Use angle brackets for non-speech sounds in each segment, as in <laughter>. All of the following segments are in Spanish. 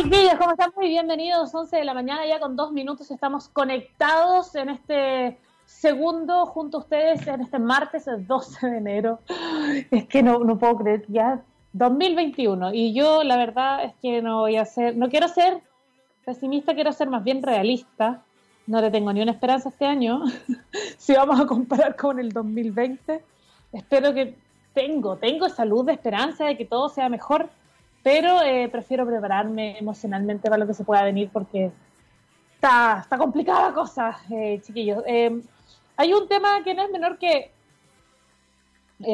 Chiquillos, ¿cómo están? Muy bienvenidos, 11 de la mañana, ya con dos minutos estamos conectados en este segundo junto a ustedes en este martes, el 12 de enero. Es que no, no puedo creer, ya 2021. Y yo la verdad es que no voy a ser, no quiero ser pesimista, quiero ser más bien realista. No le tengo ni una esperanza este año. <laughs> si vamos a comparar con el 2020, espero que tengo, tengo salud de esperanza de que todo sea mejor pero eh, prefiero prepararme emocionalmente para lo que se pueda venir porque está, está complicada la cosa, eh, chiquillos. Eh, hay un tema que no es menor que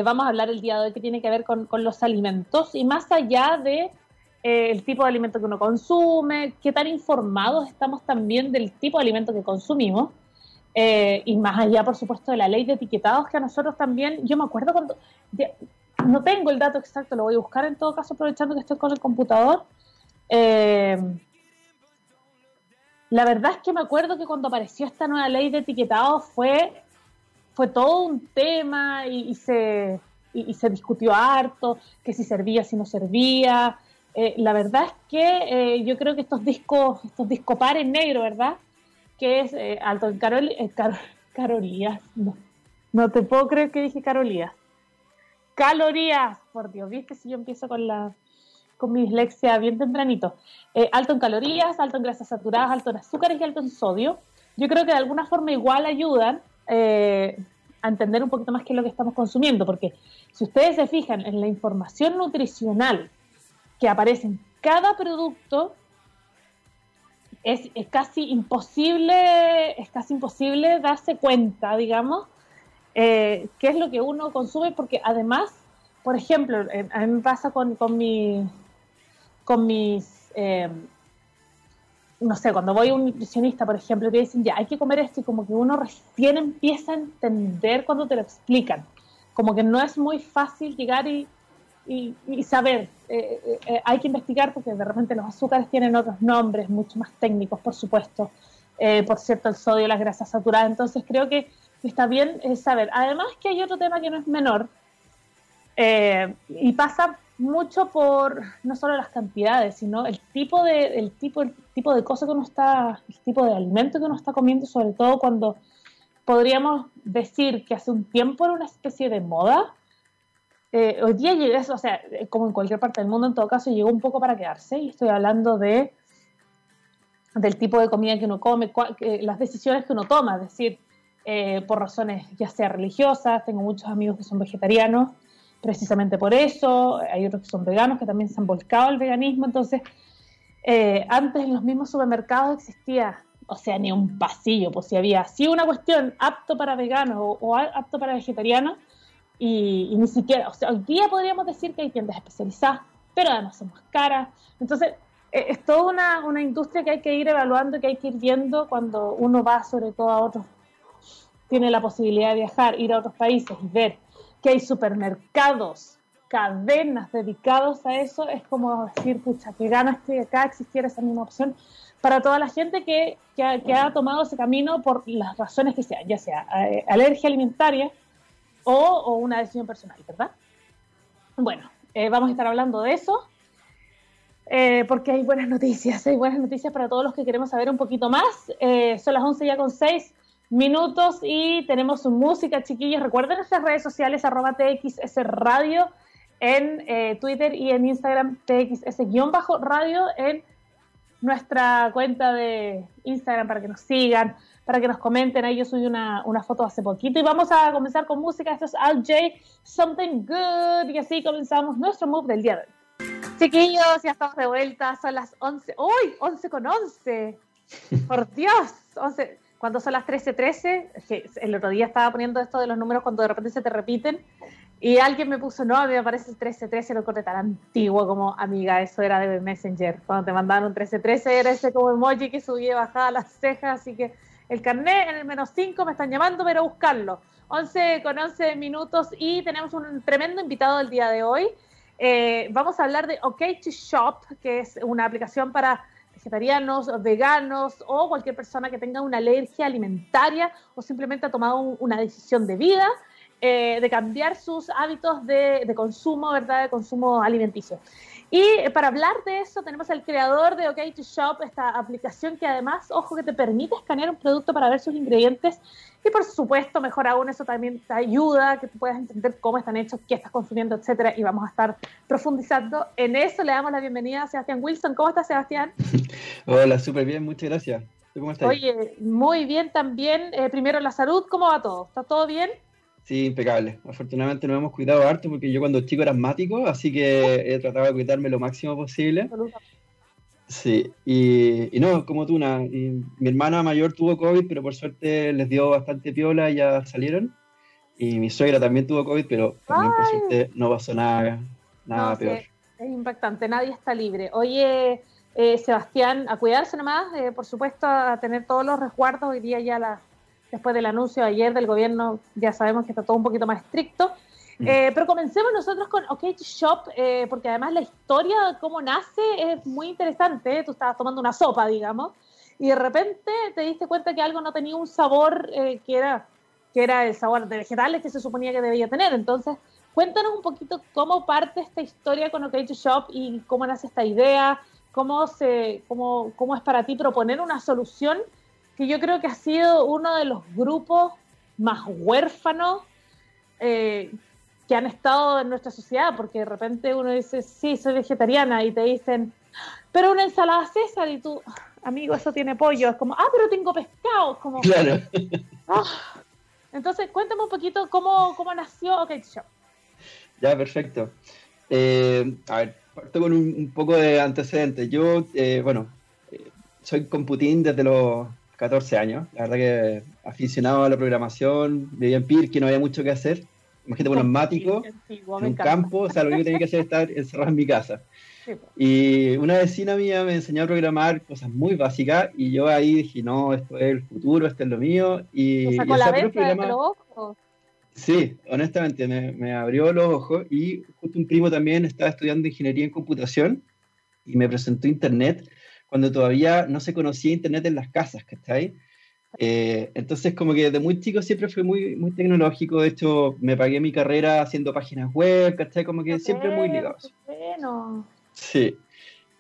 vamos a hablar el día de hoy que tiene que ver con, con los alimentos y más allá de el tipo de alimento que uno consume, qué tan informados estamos también del tipo de alimento que consumimos. y más allá, por supuesto, de la ley de etiquetados que a nosotros también, yo me acuerdo cuando, no tengo el dato exacto, lo voy a buscar en todo caso aprovechando que estoy con el computador. Eh, la verdad es que me acuerdo que cuando apareció esta nueva ley de etiquetado fue, fue todo un tema y, se, se discutió harto, que si servía, si no servía. Eh, la verdad es que eh, yo creo que estos discos, estos discopares negros, ¿verdad? Que es alto en Carol, Carolías, no, no te puedo creer que dije Carolías calorías. Por Dios, viste si yo empiezo con la con mi dislexia bien tempranito. Eh, alto en calorías, alto en grasas saturadas, alto en azúcares y alto en sodio. Yo creo que de alguna forma igual ayudan eh, a entender un poquito más qué es lo que estamos consumiendo, porque si ustedes se fijan en la información nutricional que aparece en cada producto, es, es, casi imposible, es casi imposible darse cuenta, digamos, eh, qué es lo que uno consume, porque además, por ejemplo, a mí me pasa con, con, mi, con mis, eh, no sé, cuando voy a un nutricionista, por ejemplo, te dicen, ya, hay que comer esto, y como que uno recién empieza a entender cuando te lo explican. Como que no es muy fácil llegar y, y, saber. Eh, hay que investigar porque de repente los azúcares tienen otros nombres, mucho más técnicos, por supuesto. por cierto, el sodio, las grasas saturadas. Entonces creo que está bien saber. Además que hay otro tema que no es menor eh, y pasa mucho por no solo las cantidades, sino el tipo de el tipo el tipo de cosas que uno está, el tipo de alimento que uno está comiendo, sobre todo cuando podríamos decir que hace un tiempo era una especie de moda. Eh, hoy día llega eso, o sea, como en cualquier parte del mundo, en todo caso, llegó un poco para quedarse. Y estoy hablando de del tipo de comida que uno come, las decisiones que uno toma, es decir, eh, por razones ya sea religiosas, tengo muchos amigos que son vegetarianos, precisamente por eso, hay otros que son veganos que también se han volcado al veganismo, entonces eh, antes en los mismos supermercados existía, o sea, ni un pasillo, pues si había así una cuestión apto para veganos o, apto para vegetarianos, y, ni siquiera, o sea, hoy día podríamos decir que hay tiendas especializadas, pero además son más caras, entonces eh, es toda una, una industria que hay que ir evaluando, que hay que ir viendo cuando uno va sobre todo a otros tiene la posibilidad de viajar, ir a otros países y ver que hay supermercados, cadenas dedicados a eso, es como decir, pucha, que ganas que acá existiera esa misma opción para toda la gente que, ha, tomado ese camino por las razones que sean, ya sea eh, alergia alimentaria o, una decisión personal, ¿verdad? Bueno, eh, vamos a estar hablando de eso. Eh, porque hay buenas noticias, <laughs> hay buenas noticias para todos los que queremos saber un poquito más. son las 11 ya con 6 minutos y tenemos su música, chiquillos. Recuerden nuestras redes sociales, arroba TXS Radio en eh, Twitter y en Instagram, TXS-radio en nuestra cuenta de Instagram para que nos sigan, para que nos comenten. Ahí yo subí una, una foto hace poquito y vamos a comenzar con música. Esto es Al J, Something Good. Y así comenzamos nuestro move del día de hoy. Chiquillos, ya estamos de vuelta, son las 11. ¡Uy! 11 con 11. <laughs> Por Dios, 11 cuando son las 13:13, que el otro día estaba poniendo esto de los números cuando de repente se te repiten, y alguien me puso, no, a mí me parece el 1313, lo corte tan antiguo como amiga, eso era de Messenger. Cuando te mandaban un 1313 era ese como emoji que subía y bajaba las cejas, así que el carnet en el menos 5 me están llamando, pero buscarlo. 11 con 11 minutos y tenemos un tremendo invitado el día de hoy. Eh, vamos a hablar de OK to Shop, que es una aplicación para vegetarianos, veganos o cualquier persona que tenga una alergia alimentaria o simplemente ha tomado una decisión de vida. eh, de cambiar sus hábitos de, de, consumo, ¿verdad? De consumo alimenticio. Y para hablar de eso tenemos al creador de OK to Shop, esta aplicación que además, ojo, que te permite escanear un producto para ver sus ingredientes y por supuesto, mejor aún, eso también te ayuda que tú puedas entender cómo están hechos, qué estás consumiendo, etcétera. Y vamos a estar profundizando en eso. Le damos la bienvenida a Sebastián Wilson. ¿Cómo estás, Sebastián? <laughs> Hola, súper bien, muchas gracias. ¿Cómo estás? Oye, muy bien también. Eh, primero, la salud, ¿cómo va todo? ¿Está todo bien? Sí, impecable. Afortunadamente nos hemos cuidado harto porque yo cuando chico era asmático, así que he tratado de cuidarme lo máximo posible. Sí, y, no, como tú, una, mi hermana mayor tuvo COVID, pero por suerte les dio bastante piola y ya salieron. Y mi suegra también tuvo COVID, pero también por suerte no pasó nada, nada peor. es impactante, nadie está libre. Oye, eh, Sebastián, a cuidarse nomás, eh, por supuesto, a tener todos los resguardos. Hoy día ya la, después del anuncio de ayer del gobierno, ya sabemos que está todo un poquito más estricto. Mm. Eh, pero comencemos nosotros con OK Shop, eh, porque además la historia de cómo nace es muy interesante. Tú estabas tomando una sopa, digamos, y de repente te diste cuenta que algo no tenía un sabor eh, que, era, que era el sabor de vegetales que se suponía que debía tener. Entonces, cuéntanos un poquito cómo parte esta historia con OK Shop y cómo nace esta idea, cómo, se, cómo, cómo es para ti proponer una solución que yo creo que ha sido uno de los grupos más huérfanos eh, que han estado en nuestra sociedad, porque de repente uno dice, sí, soy vegetariana, y te dicen, pero una ensalada César, y tú, amigo, eso tiene pollo, es como, ah, pero tengo pescado, como... Claro. Ah. Entonces, cuéntame un poquito cómo, cómo nació OK Shop. Ya, perfecto. Eh, a ver, parto con un, poco de antecedentes. Yo, eh, bueno, eh, soy computín desde los 14 años. La verdad que aficionado a la programación, vivía en PIR, que no había mucho que hacer imagínate, un asmático en un campo, o sea, lo único que tenía que hacer es estar encerrado en mi casa. Y una vecina mía me enseñó a programar cosas muy básicas y yo ahí dije, no, esto es el futuro, esto es lo mío. Y, y la programa... los ojos. Sí, honestamente, me, me, abrió los ojos y justo un primo también estaba estudiando ingeniería en computación y me presentó Internet cuando todavía no se conocía Internet en las casas, ¿cachai? Eh, entonces, como que de muy chico siempre fui muy, muy tecnológico. De hecho, me pagué mi carrera haciendo páginas web, ¿cachai? Como que siempre muy ligado. Bueno. Sí.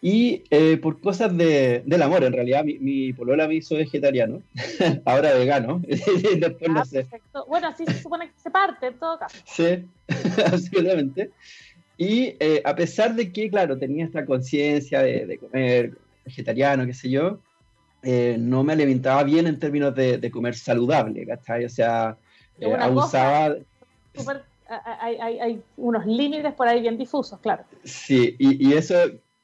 Y eh, por cosas de, del amor, en realidad, mi, mi polola me hizo vegetariano, <laughs> ahora vegano. <laughs> Después no ah, sé. Bueno, así se supone que se parte en todo caso. Sí, <laughs> absolutamente. Y eh, a pesar de que, claro, tenía esta conciencia de, de comer vegetariano, qué sé yo, eh, no me alimentaba bien en términos de, comer saludable, ¿cachai? O sea, eh, abusaba... hay, unos límites por ahí bien difusos, claro. Sí, y, eso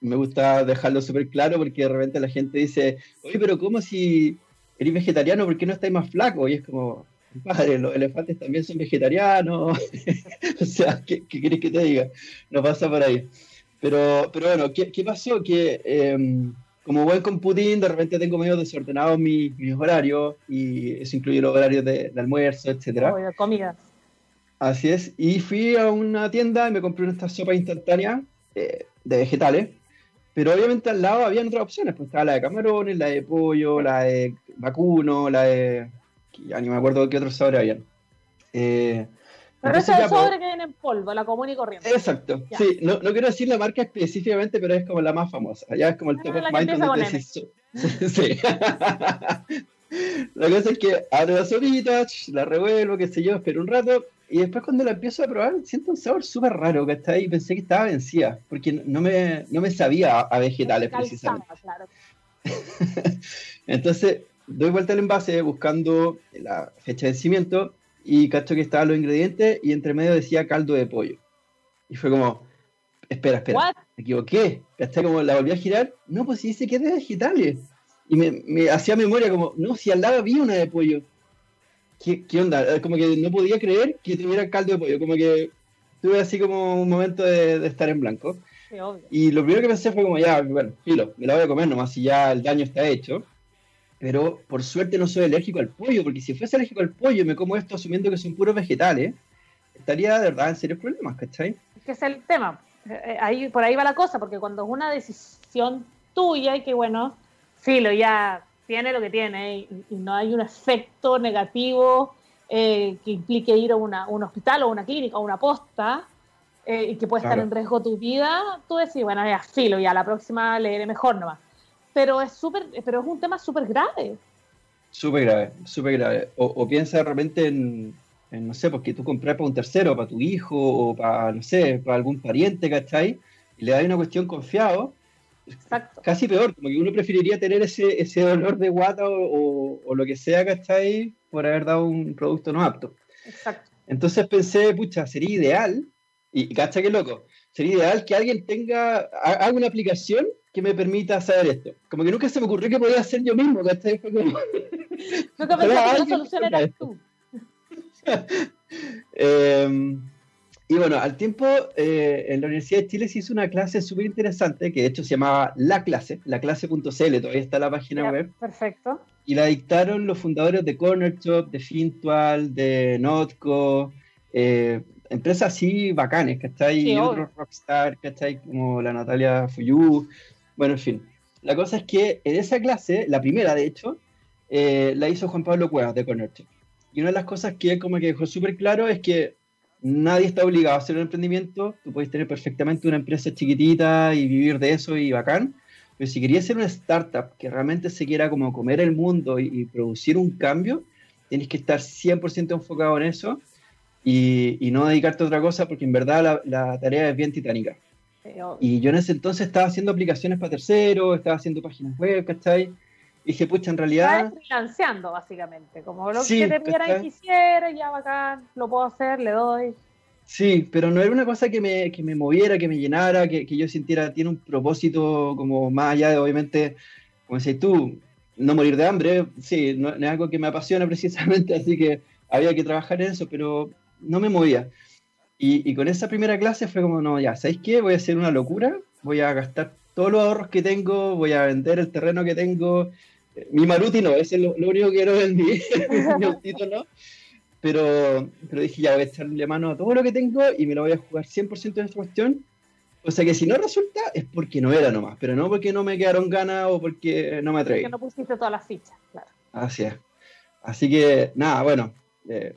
me gusta dejarlo súper claro porque de repente la gente dice, oye, pero ¿cómo si eres vegetariano, por qué no estáis más flaco? Y es como, padre, los elefantes también son vegetarianos. <laughs> o sea, ¿qué, ¿qué, querés que te diga? No pasa por ahí. Pero, pero bueno, ¿qué, qué pasó? Que... Em, como buen computín, de repente tengo medio desordenados mis, mis horarios y eso incluye los horarios de, almuerzo, etcétera. de comida. Así es. Y fui a una tienda y me compré una sopa instantánea eh, de vegetales. Pero obviamente al lado había otras opciones. Pues estaba la de camarones, la de pollo, la de vacuno, la de. Ya ni me acuerdo qué otros sabores habían. Eh, pero eso es sobre que viene en polvo, la común y corriente. Exacto. Sí, no, no, quiero decir la marca específicamente, pero es como la más famosa. Ya es como el top of mind donde Sí. <laughs> la cosa es que abro la sopita, la revuelvo, qué sé yo, espero un rato. Y después cuando la empiezo a probar, siento un sabor súper raro, que está ahí. Pensé que estaba vencida, porque no me, no me sabía a vegetales precisamente. Claro. <laughs> Entonces, doy vuelta al envase buscando la fecha de vencimiento y cacho que estaban los ingredientes y entre medio decía caldo de pollo. Y fue como, espera, espera, me equivoqué. Hasta como la volví a girar, no, pues si dice que es de vegetales. Y me, hacía memoria como, no, si al lado había una de pollo. ¿Qué, ¿Qué, onda? Como que no podía creer que tuviera caldo de pollo. Como que tuve así como un momento de, estar en blanco. Y lo primero que pensé fue como, ya, bueno, filo, me la voy a comer nomás si ya el daño está hecho pero por suerte no soy alérgico al pollo, porque si fuese alérgico al pollo y me como esto asumiendo que son puros vegetales, estaría de verdad en serios problemas, ¿cachai? Es que es el tema. Eh, eh, ahí, por ahí va la cosa, porque cuando es una decisión tuya y que, bueno, filo, ya tiene lo que tiene y, no hay un efecto negativo eh, que implique ir a, una, un hospital o una clínica o una posta, eh, y que puede estar en riesgo tu vida, tú decís, bueno, ya filo, ya la próxima leeré mejor nomás. Pero es, súper pero es un tema súper grave. Súper grave, súper grave. O, piensa de repente en, no sé, porque tú compras para un tercero, para tu hijo, o para, no sé, para algún pariente, ¿cachai? Y le das una cuestión confiado. Exacto. Casi peor, como que uno preferiría tener ese, ese dolor de guata o, o, lo que sea, ¿cachai? Por haber dado un producto no apto. Exacto. Entonces pensé, pucha, sería ideal y, cacha que loco, sería ideal que alguien tenga, haga una aplicación que me permita saber esto. Como que nunca se me ocurrió que podía hacer yo mismo, ¿cachai? Fue como... <laughs> Nunca pensé que la solución era tú. <laughs> eh, y bueno, al tiempo, eh, en la Universidad de Chile se hizo una clase súper interesante, que de hecho se llamaba La Clase, laclase.cl, todavía está la página web. Perfecto. Y la dictaron los fundadores de Corner Shop, de Fintual, de Notco, eh, empresas así bacanes, ¿cachai? y otros rockstar, ¿cachai? Como la Natalia Fuyú, bueno, en fin. La cosa es que en esa clase, la primera de hecho, eh, la hizo Juan Pablo Cuevas de Cornerche. Y una de las cosas que como que dejó súper claro es que nadie está obligado a hacer un emprendimiento, tú puedes tener perfectamente una empresa chiquitita y vivir de eso y bacán, pero si querías ser una startup que realmente se quiera como comer el mundo y, y producir un cambio, tienes que estar 100% enfocado en eso y, no dedicarte a otra cosa porque en verdad la, tarea es bien titánica. Y yo en ese entonces estaba haciendo aplicaciones para terceros, estaba haciendo páginas web, ¿cachai? Y dije, pucha, en realidad... Estaba financiando, básicamente, como lo que te pidiera y quisiera, ya bacán, lo puedo hacer, le doy. Sí, pero no era una cosa que me, que me moviera, que me llenara, que, que, yo sintiera, tiene un propósito como más allá de, obviamente, como decís tú, no morir de hambre, sí, no, no, es algo que me apasiona <laughs> precisamente, así que había que trabajar en eso, pero no me movía. Y, con esa primera clase fue como, no, ya, ¿sabéis qué? Voy a hacer una locura, voy a gastar todos los ahorros que tengo, voy a vender el terreno que tengo. Mi Maruti no, ese es lo, único que quiero vender, <laughs> mi autito no. Pero, pero dije, ya voy a echarle mano a todo lo que tengo y me lo voy a jugar 100% en esta cuestión. O sea que si no resulta es porque no era nomás, pero no porque no me quedaron ganas o porque no me atreví. Porque no pusiste todas las fichas, claro. Así es. Así que, nada, bueno, eh,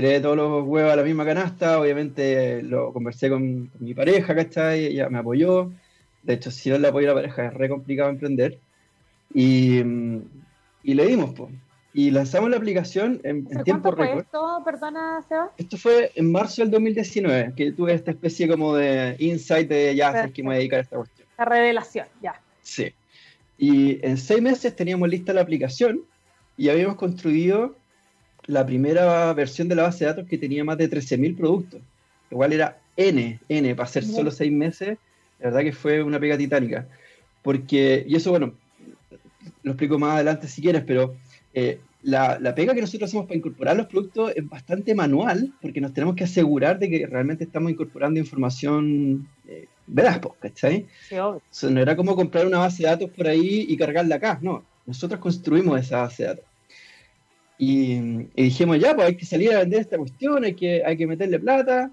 tiré todos los huevos a la misma canasta, obviamente lo conversé con, mi pareja, ¿cachai? Ella me apoyó. De hecho, si no le apoyo a la pareja es re complicado emprender. Y, y le dimos, pues. Y lanzamos la aplicación en, tiempo récord. esto, perdona, Seba? Esto fue en marzo del 2019, que tuve esta especie como de insight de ya, sé que me voy a dedicar a esta cuestión. La revelación, ya. Sí. Y en seis meses teníamos lista la aplicación y habíamos construido la primera versión de la base de datos que tenía más de 13.000 productos. Igual era N, N, para ser solo seis meses. La verdad que fue una pega titánica. Porque, y eso, bueno, lo explico más adelante si quieres, pero eh, la, la, pega que nosotros hacemos para incorporar los productos es bastante manual, porque nos tenemos que asegurar de que realmente estamos incorporando información eh, veraz, ¿cachai? no era como comprar una base de datos por ahí y cargarla acá, no. Nosotros construimos esa base de datos. Y, dijimos, ya, pues hay que salir a vender esta cuestión, hay que, hay que meterle plata.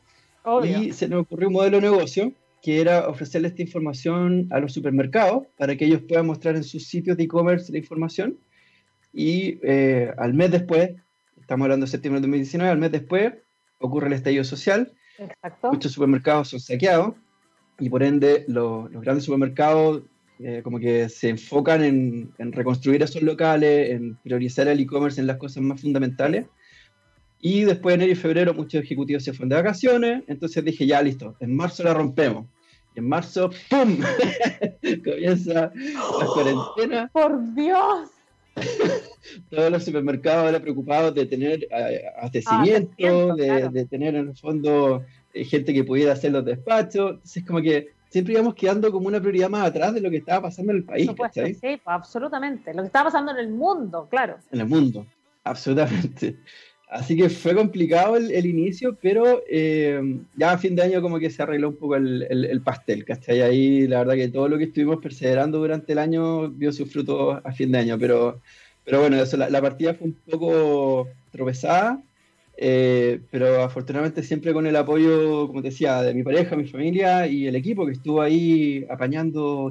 Y se nos ocurrió un modelo de negocio que era ofrecerle esta información a los supermercados para que ellos puedan mostrar en sus sitios de e-commerce la información. Y eh, al mes después, estamos hablando de septiembre de 2019, al mes después ocurre el estallido social. Exacto. Muchos supermercados son saqueados y por ende los, los grandes supermercados eh, como que se enfocan en, reconstruir esos locales, en priorizar el e-commerce en las cosas más fundamentales. Y después de enero y febrero muchos ejecutivos se fueron de vacaciones, entonces dije, ya listo, en marzo la rompemos. Y en marzo, ¡pum! <laughs> Comienza la cuarentena. ¡Por Dios! <laughs> Todos los supermercados eran preocupados de tener eh, abastecimiento, de, de, tener en el fondo eh, gente que pudiera hacer los despachos. Entonces, como que siempre íbamos quedando como una prioridad más atrás de lo que estaba pasando en el país. Supuesto, sí, pues, absolutamente. Lo que estaba pasando en el mundo, claro. En el mundo, <laughs> absolutamente. Así que fue complicado el, inicio, pero eh, ya a fin de año como que se arregló un poco el, el, pastel, ¿cachai? Ahí la verdad que todo lo que estuvimos perseverando durante el año dio sus frutos a fin de año, pero, pero bueno, eso, la partida fue un poco tropezada, eh, pero afortunadamente siempre con el apoyo, como te decía, de mi pareja, mi familia y el equipo que estuvo ahí apañando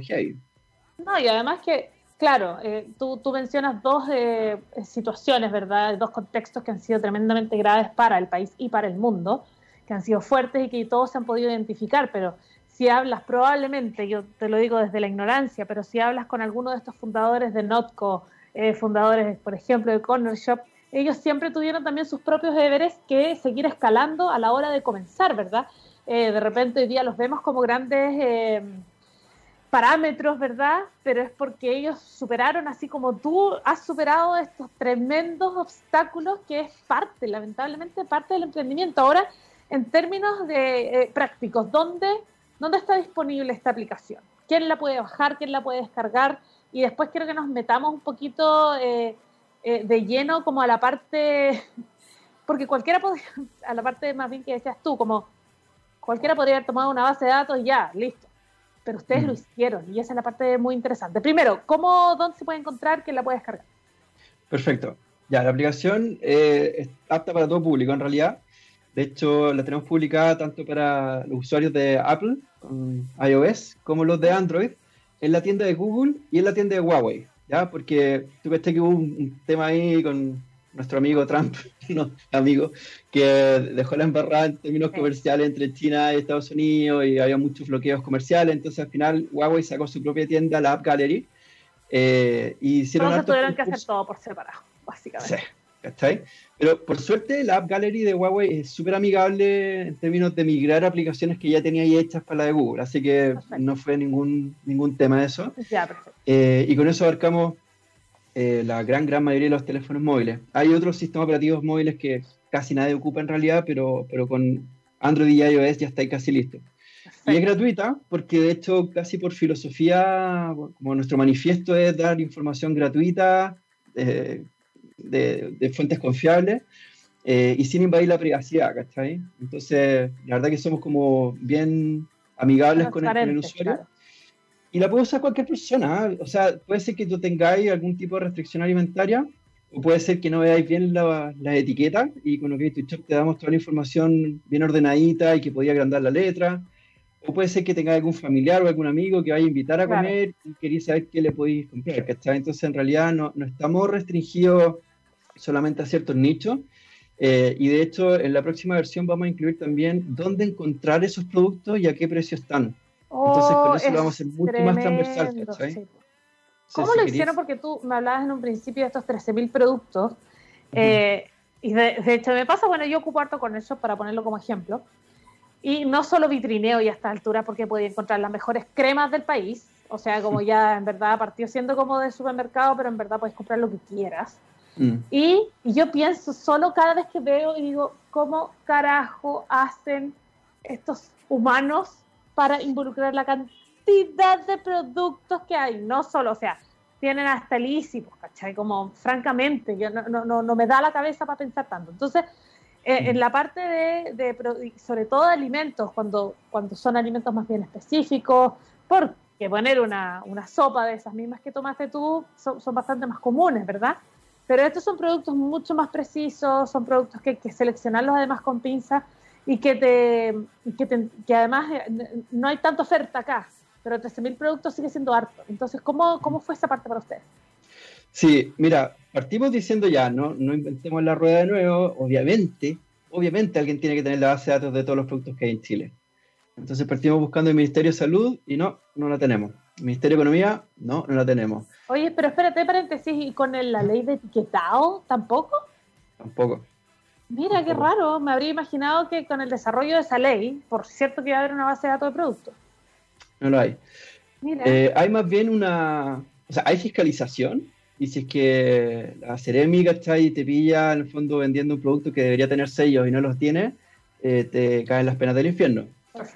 No, y además que, claro, eh, tú, tú, mencionas dos eh, situaciones, ¿verdad? Dos contextos que han sido tremendamente graves para el país y para el mundo, que han sido fuertes y que todos se han podido identificar, pero si hablas probablemente, yo te lo digo desde la ignorancia, pero si hablas con alguno de estos fundadores de Notco, eh, fundadores, por ejemplo, de Corner Shop, ellos siempre tuvieron también sus propios deberes que seguir escalando a la hora de comenzar, ¿verdad? Eh, de repente hoy día los vemos como grandes eh, parámetros, ¿verdad? Pero es porque ellos superaron, así como tú has superado estos tremendos obstáculos que es parte, lamentablemente, parte del emprendimiento. Ahora, en términos de prácticos, ¿dónde ¿Dónde está disponible esta aplicación? ¿Quién la puede bajar? ¿Quién la puede descargar? Y después quiero que nos metamos un poquito eh, de lleno como a la parte, <laughs> porque cualquiera podría, <laughs> a la parte más bien que decías tú, como cualquiera podría haber tomado una base de datos y ya, listo. Pero ustedes lo hicieron y esa es la parte muy interesante. Primero, ¿cómo, dónde se puede encontrar? ¿Quién la puede descargar? Perfecto. Ya, la aplicación eh, es apta para todo público en realidad. De hecho, la tenemos publicada tanto para los usuarios de Apple iOS como los de Android en la tienda de Google y en la tienda de Huawei, ¿ya? Porque tú ves que hubo un, tema ahí con nuestro amigo Trump, <laughs> no, amigo, que dejó la embarrada en términos comerciales entre China y Estados Unidos y había muchos bloqueos comerciales, entonces al final Huawei sacó su propia tienda, la App Gallery, eh, y hicieron Entonces tuvieron que hacer todo por separado, básicamente. Sí. ¿Cachai? Pero por suerte la App Gallery de Huawei es súper amigable en términos de migrar aplicaciones que ya tenía ahí hechas para la de Google, así que no fue ningún, ningún tema eso. Eh, y con eso abarcamos eh, la gran, gran mayoría de los teléfonos móviles. Hay otros sistemas operativos móviles que casi nadie ocupa en realidad, pero, pero con Android y iOS ya está casi listo. Y es gratuita porque de hecho casi por filosofía, como nuestro manifiesto es dar información gratuita, eh, de, fuentes confiables eh, y sin invadir la privacidad, ¿cachai? Entonces, la verdad que somos como bien amigables con el, usuario. Y la puede usar cualquier persona, ¿eh? o sea, puede ser que tú tengáis algún tipo de restricción alimentaria, o puede ser que no veáis bien las la etiquetas y con lo que te damos toda la información bien ordenadita y que podía agrandar la letra. O puede ser que tengáis algún familiar o algún amigo que vaya a invitar a comer y queréis saber qué le podéis comprar, ¿cachai? Entonces, en realidad, no, no estamos restringidos solamente a ciertos nichos. Eh, y de hecho, en la próxima versión vamos a incluir también dónde encontrar esos productos y a qué precio están. Entonces, con eso lo vamos a hacer mucho más transversal. ¿Cómo lo hicieron? Porque tú me hablabas en un principio de estos 13.000 productos. Eh, y de, hecho, me pasa, bueno, yo ocupo harto con eso para ponerlo como ejemplo. Y no solo vitrineo y a esta altura porque podía encontrar las mejores cremas del país. O sea, como ya en verdad partió siendo como de supermercado, pero en verdad puedes comprar lo que quieras. Mm. Y, yo pienso solo cada vez que veo y digo, ¿cómo carajo hacen estos humanos para involucrar la cantidad de productos que hay? No solo, o sea, tienen hasta ilícitos, ¿cachai? Como francamente, yo no, no, no, me da la cabeza para pensar tanto. Entonces, eh, en la parte de, de, sobre todo de alimentos, cuando, cuando son alimentos más bien específicos, porque poner una, una sopa de esas mismas que tomaste tú son, son bastante más comunes, ¿verdad? Pero estos son productos mucho más precisos, son productos que hay que seleccionarlos además con pinzas y que, te, que, que además eh, no hay tanta oferta acá, pero 13.000 productos sigue siendo harto. Entonces, ¿cómo, ¿cómo fue esa parte para ustedes? Sí, mira, partimos diciendo ya, no, no inventemos la rueda de nuevo, obviamente, obviamente alguien tiene que tener la base de datos de todos los productos que hay en Chile. Entonces partimos buscando el Ministerio de Salud y no, no la tenemos. Ministerio de Economía, no, no la tenemos. Oye, pero espérate, paréntesis, ¿y con la ley de etiquetado tampoco? Tampoco. Mira, qué raro, me habría imaginado que con el desarrollo de esa ley, por cierto que iba a haber una base de datos de productos. No lo hay. Mira. Eh, hay más bien una, o sea, hay fiscalización, y si es que la Ceremi, ¿cachai? Te pilla en el fondo vendiendo un producto que debería tener sellos y no los tiene, eh, te caen las penas del infierno.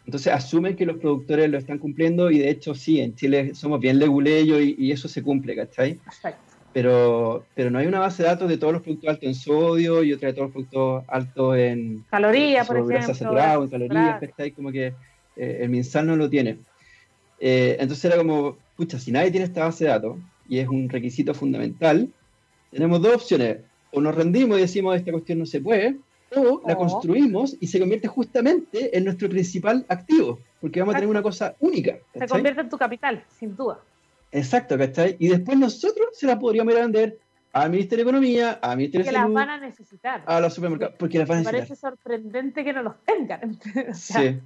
Entonces asumen que los productores lo están cumpliendo y de hecho sí, en Chile somos bien leguleyos y, y eso se cumple, ¿cachai? Pero, pero no hay una base de datos de todos los productos altos en sodio y otra de todos los productos altos en calorías, por ejemplo. Saturado, en calorías, ¿cachai? Como que eh, el MinSal no lo tiene. Eh, entonces era como, pucha, si nadie tiene esta base de datos y es un requisito fundamental, tenemos dos opciones. O nos rendimos y decimos esta cuestión no se puede, o la construimos y se convierte justamente en nuestro principal activo, porque vamos a tener una cosa única. Se convierte en tu capital, sin duda. Exacto, ¿cachai? Y después nosotros se las podríamos ir a vender al Ministerio de Economía, al Ministerio de Salud. las van a necesitar. A los supermercados, porque las van a necesitar. Me parece sorprendente que no los tengan. <laughs> sí,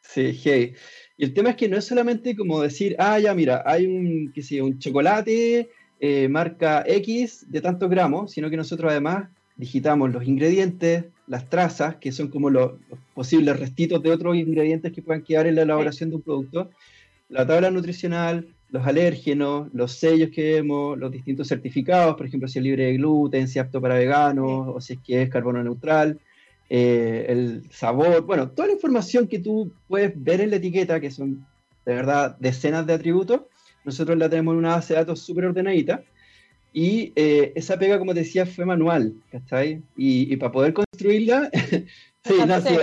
sí, hey. Y el tema es que no es solamente como decir, ah, ya, mira, hay un, qué sé, un chocolate eh, marca X de tantos gramos, sino que nosotros además digitamos los ingredientes, las trazas, que son como los, posibles restitos de otros ingredientes que puedan quedar en la elaboración de un producto, la tabla nutricional, los alérgenos, los sellos que vemos, los distintos certificados, por ejemplo, si es libre de gluten, si es apto para veganos, o si es que es carbono neutral, eh, el sabor, bueno, toda la información que tú puedes ver en la etiqueta, que son de verdad decenas de atributos, nosotros la tenemos en una base de datos súper ordenadita. Y eh, esa pega, como te decía, fue manual, ¿cachai? Y, y para poder construirla, <laughs> sí, no, sí,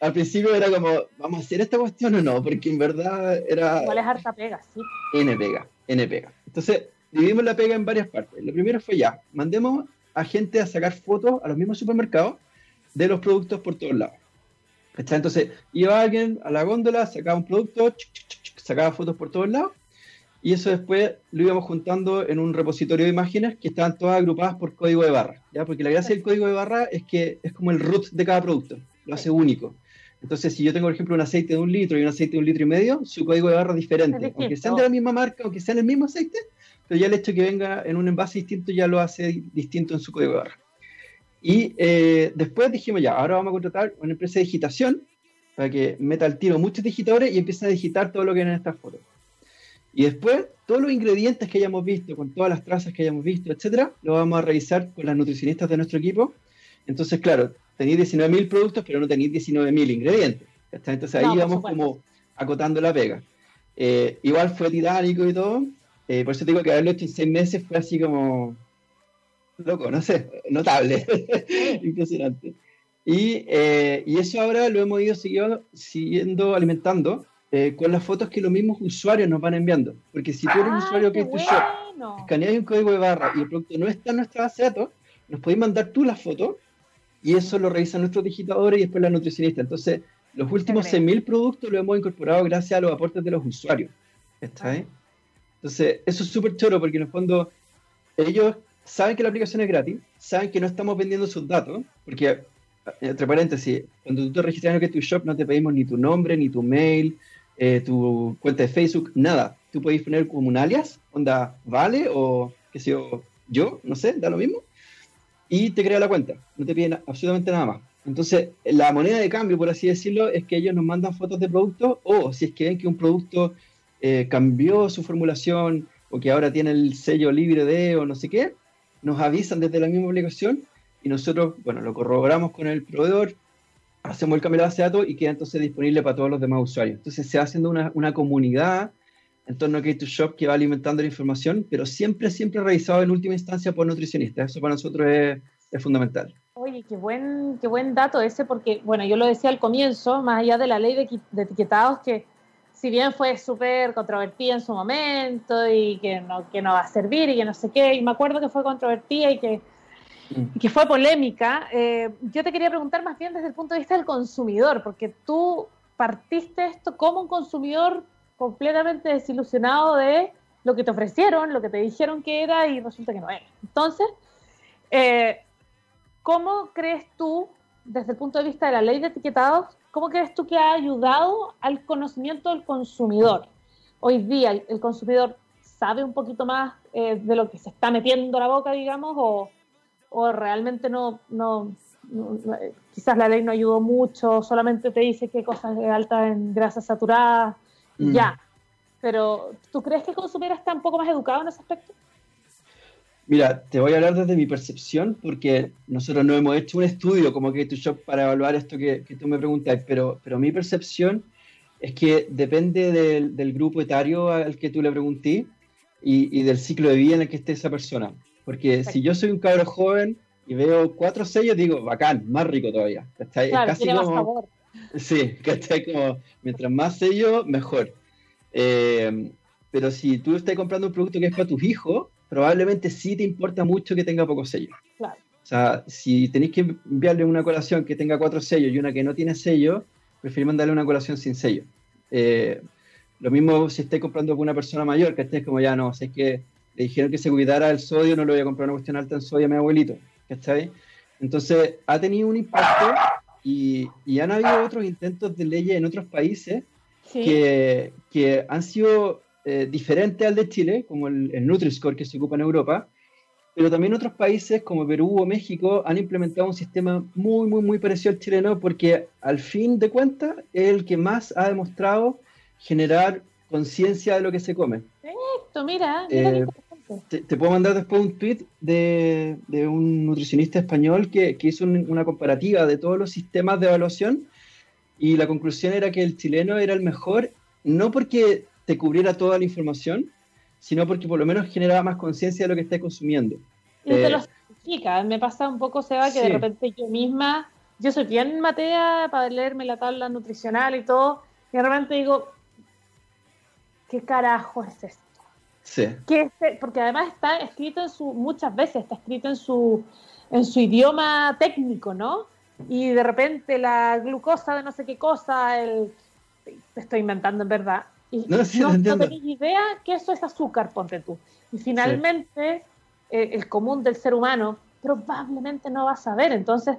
al, principio era como, ¿vamos a hacer esta cuestión o no? Porque en verdad era... Igual es harta pega, sí. N pega, N pega. Entonces, dividimos la pega en varias partes. Lo primero fue ya, mandemos a gente a sacar fotos a los mismos supermercados de los productos por todos lados. Entonces, iba alguien a la góndola, sacaba un producto, sacaba fotos por todos lados, y eso después lo íbamos juntando en un repositorio de imágenes que estaban todas agrupadas por código de barra, ¿ya? Porque la gracia del código de barra es que es como el root de cada producto, lo hace único. Entonces, si yo tengo, por ejemplo, un aceite de un litro y un aceite de un litro y medio, su código de barra es diferente. aunque sean de la misma marca, aunque sean el mismo aceite, pero ya el hecho de que venga en un envase distinto ya lo hace distinto en su código de barra. Y eh, después dijimos ya, ahora vamos a contratar una empresa de digitación para que meta al tiro muchos digitadores y empiece a digitar todo lo que hay en estas fotos. Y después, todos los ingredientes que hayamos visto, con todas las trazas que hayamos visto, etcétera, lo vamos a revisar con las nutricionistas de nuestro equipo. Entonces, claro, tenéis 19.000 productos, pero no tenéis 19.000 ingredientes. Entonces ahí vamos como acotando la pega. Eh, igual fue titánico y todo. Eh, por eso digo que haberlo hecho en seis meses fue así como loco, no sé, notable, <laughs> <laughs> impresionante. Y, eh, y, eso ahora lo hemos ido siguiendo, siguiendo alimentando eh, con las fotos que los mismos usuarios nos van enviando. Porque si tú eres un ah, usuario que es tu shop, escaneas un código de barra y el producto no está en nuestra base de datos, nos podéis mandar tú la foto y eso lo revisan nuestros digitadores y después la nutricionista. Entonces, los últimos 6.000 productos lo hemos incorporado gracias a los aportes de los usuarios. ¿Está ahí? Entonces, eso es súper choro porque en el fondo ellos saben que la aplicación es gratis, saben que no estamos vendiendo sus datos, porque, entre paréntesis, cuando tú te registras en tu shop no te pedimos ni tu nombre, ni tu mail, eh, tu cuenta de Facebook, nada. Tú puedes poner como un alias, onda vale o qué sé yo, yo, no sé, da lo mismo, y te crea la cuenta, no te piden absolutamente nada más. Entonces, la moneda de cambio, por así decirlo, es que ellos nos mandan fotos de productos o si es que ven que un producto eh, cambió su formulación o que ahora tiene el sello libre de o no sé qué, nos avisan desde la misma aplicación y nosotros, bueno, lo corroboramos con el proveedor, hacemos el cambio de base de datos y queda entonces disponible para todos los demás usuarios. Entonces se va haciendo una, una comunidad en torno a K2Shop que va alimentando la información, pero siempre, siempre revisado en última instancia por nutricionistas. Eso para nosotros es, es, fundamental. Oye, qué buen, qué buen dato ese, porque, bueno, yo lo decía al comienzo, más allá de la ley de, de etiquetados, que si bien fue súper controvertida en su momento y que no, que no va a servir y que no sé qué, y me acuerdo que fue controvertida y que, que fue polémica, eh, yo te quería preguntar más bien desde el punto de vista del consumidor, porque tú partiste esto como un consumidor completamente desilusionado de lo que te ofrecieron, lo que te dijeron que era y resulta que no era. Entonces, eh, ¿cómo crees tú, desde el punto de vista de la ley de etiquetados, ¿Cómo crees tú que ha ayudado al conocimiento del consumidor? Hoy día el, consumidor sabe un poquito más eh, de lo que se está metiendo a la boca, digamos, o, o realmente no, no, quizás la ley no ayudó mucho, solamente te dice qué cosas altas en grasas saturadas, mm. ya. Pero, ¿tú crees que el consumidor está un poco más educado en ese aspecto? Mira, te voy a hablar desde mi percepción, porque nosotros no hemos hecho un estudio como que tu shop para evaluar esto que, tú me preguntas, pero, pero mi percepción es que depende del, grupo etario al que tú le pregunté y, del ciclo de vida en el que esté esa persona. Porque si yo soy un cabro joven y veo cuatro sellos, digo, bacán, más rico todavía. Claro, casi tiene más sabor. Sí, <laughs> que como, mientras más sellos, mejor. Eh, pero si tú estás comprando un producto que es para tus hijos, probablemente sí te importa mucho que tenga pocos sellos. Claro. O sea, si tenéis que enviarle una colación que tenga cuatro sellos y una que no tiene sello, prefiero mandarle una colación sin sello. Eh, Lo mismo si estáis comprando con una persona mayor, que estés como ya no, sé que le dijeron que se cuidara el sodio, no le voy a comprar una cuestión alta en sodio a mi abuelito, ¿cachai? Entonces, ha tenido un impacto y, y han habido otros intentos de leyes en otros países que, que, han sido eh, diferentes al de Chile, como el, el Nutri-Score que se ocupa en Europa, pero también otros países como Perú o México han implementado un sistema muy, muy, muy parecido al chileno porque al fin de cuentas es el que más ha demostrado generar conciencia de lo que se come. Perfecto, mira, eh, te, puedo mandar después un tweet de, de un nutricionista español que, que hizo una comparativa de todos los sistemas de evaluación y la conclusión era que el chileno era el mejor, no porque te cubriera toda la información, sino porque por lo menos generaba más conciencia de lo que estás consumiendo. Y te lo significa. Me pasa un poco, Seba, que de repente yo misma, yo soy bien matea para leerme la tabla nutricional y todo, y de repente digo, ¿qué carajo es esto? Sí. ¿Qué porque además está escrito en su, muchas veces está escrito en su, en su idioma técnico, ¿no? Y de repente la glucosa de no sé qué cosa, el, te estoy inventando en verdad, no, no, idea que eso es azúcar, ponte tú. Y finalmente, eh, el común del ser humano probablemente no va a saber. Entonces,